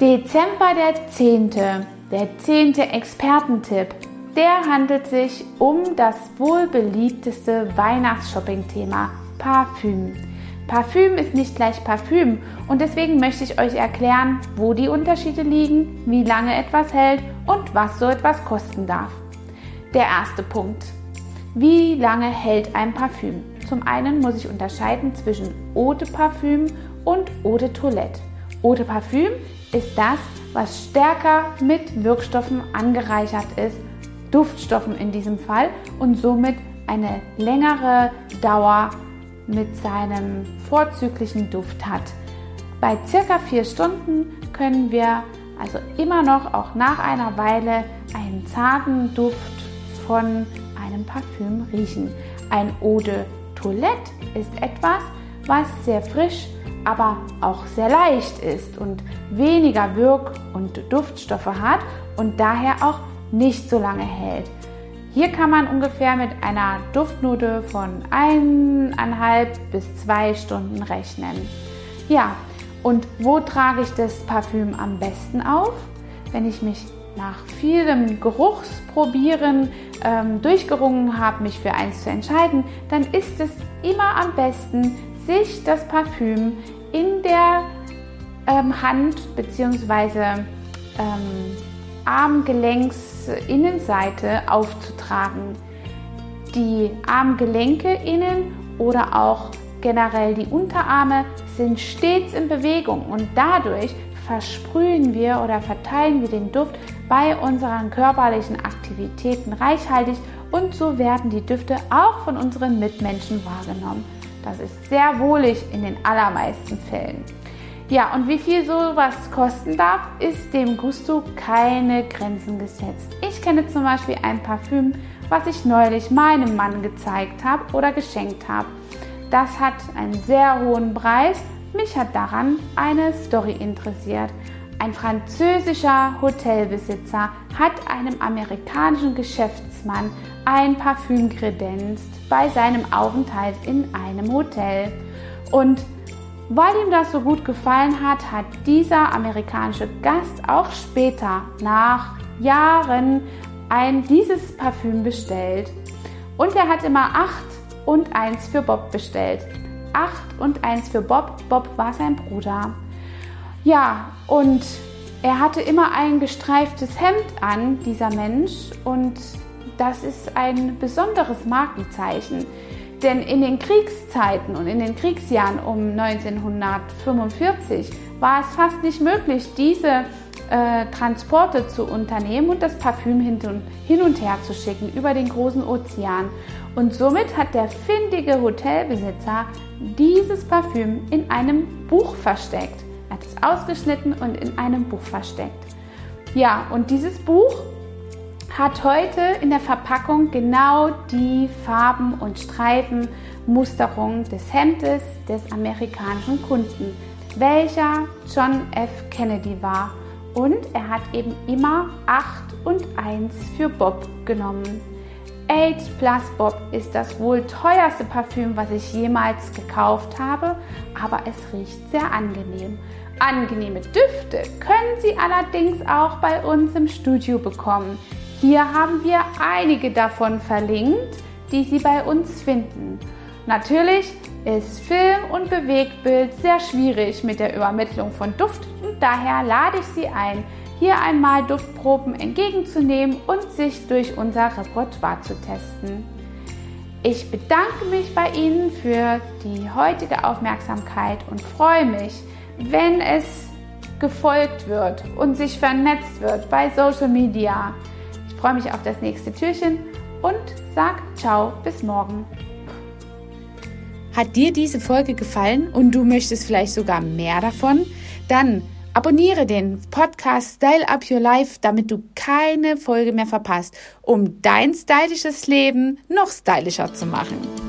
Dezember der 10. Der zehnte Expertentipp. Der handelt sich um das wohl beliebteste Weihnachtsshopping-Thema Parfüm. Parfüm ist nicht gleich Parfüm und deswegen möchte ich euch erklären, wo die Unterschiede liegen, wie lange etwas hält und was so etwas kosten darf. Der erste Punkt. Wie lange hält ein Parfüm? Zum einen muss ich unterscheiden zwischen Eau de Parfüm und Eau de Toilette. Eau de Parfüm ist das, was stärker mit Wirkstoffen angereichert ist, Duftstoffen in diesem Fall und somit eine längere Dauer mit seinem vorzüglichen Duft hat. Bei circa vier Stunden können wir also immer noch auch nach einer Weile einen zarten Duft von einem Parfüm riechen. Ein Eau de Toilette ist etwas, was sehr frisch, aber auch sehr leicht ist und weniger Wirk- und Duftstoffe hat und daher auch nicht so lange hält. Hier kann man ungefähr mit einer Duftnote von eineinhalb bis zwei Stunden rechnen. Ja, und wo trage ich das Parfüm am besten auf? Wenn ich mich nach vielem Geruchsprobieren ähm, durchgerungen habe, mich für eins zu entscheiden, dann ist es immer am besten, sich das Parfüm in der ähm, Hand bzw. Ähm, Armgelenksinnenseite aufzutragen. Die Armgelenke innen oder auch generell die Unterarme sind stets in Bewegung und dadurch versprühen wir oder verteilen wir den Duft bei unseren körperlichen Aktivitäten reichhaltig und so werden die Düfte auch von unseren Mitmenschen wahrgenommen. Das ist sehr wohlig in den allermeisten Fällen. Ja, und wie viel sowas kosten darf, ist dem Gusto keine Grenzen gesetzt. Ich kenne zum Beispiel ein Parfüm, was ich neulich meinem Mann gezeigt habe oder geschenkt habe. Das hat einen sehr hohen Preis. Mich hat daran eine Story interessiert. Ein französischer Hotelbesitzer hat einem amerikanischen Geschäftsmann ein Parfüm kredenzt bei seinem Aufenthalt in einem Hotel. Und weil ihm das so gut gefallen hat, hat dieser amerikanische Gast auch später, nach Jahren, ein dieses Parfüm bestellt. Und er hat immer acht und eins für Bob bestellt. Acht und eins für Bob. Bob war sein Bruder. Ja, und er hatte immer ein gestreiftes Hemd an, dieser Mensch. Und das ist ein besonderes Markenzeichen. Denn in den Kriegszeiten und in den Kriegsjahren um 1945 war es fast nicht möglich, diese äh, Transporte zu unternehmen und das Parfüm hin und, hin und her zu schicken über den großen Ozean. Und somit hat der findige Hotelbesitzer dieses Parfüm in einem Buch versteckt. Hat es ausgeschnitten und in einem Buch versteckt. Ja, und dieses Buch hat heute in der Verpackung genau die Farben und Streifenmusterung des Hemdes des amerikanischen Kunden, welcher John F. Kennedy war. Und er hat eben immer 8 und 1 für Bob genommen. 8 Plus Bob ist das wohl teuerste Parfüm, was ich jemals gekauft habe, aber es riecht sehr angenehm. Angenehme Düfte können Sie allerdings auch bei uns im Studio bekommen. Hier haben wir einige davon verlinkt, die Sie bei uns finden. Natürlich ist Film und Bewegtbild sehr schwierig mit der Übermittlung von Duft und daher lade ich Sie ein, hier einmal Duftproben entgegenzunehmen und sich durch unser Repertoire zu testen. Ich bedanke mich bei Ihnen für die heutige Aufmerksamkeit und freue mich, wenn es gefolgt wird und sich vernetzt wird bei Social Media freue mich auf das nächste Türchen und sag ciao, bis morgen. Hat dir diese Folge gefallen und du möchtest vielleicht sogar mehr davon? Dann abonniere den Podcast Style Up Your Life, damit du keine Folge mehr verpasst, um dein stylisches Leben noch stylischer zu machen.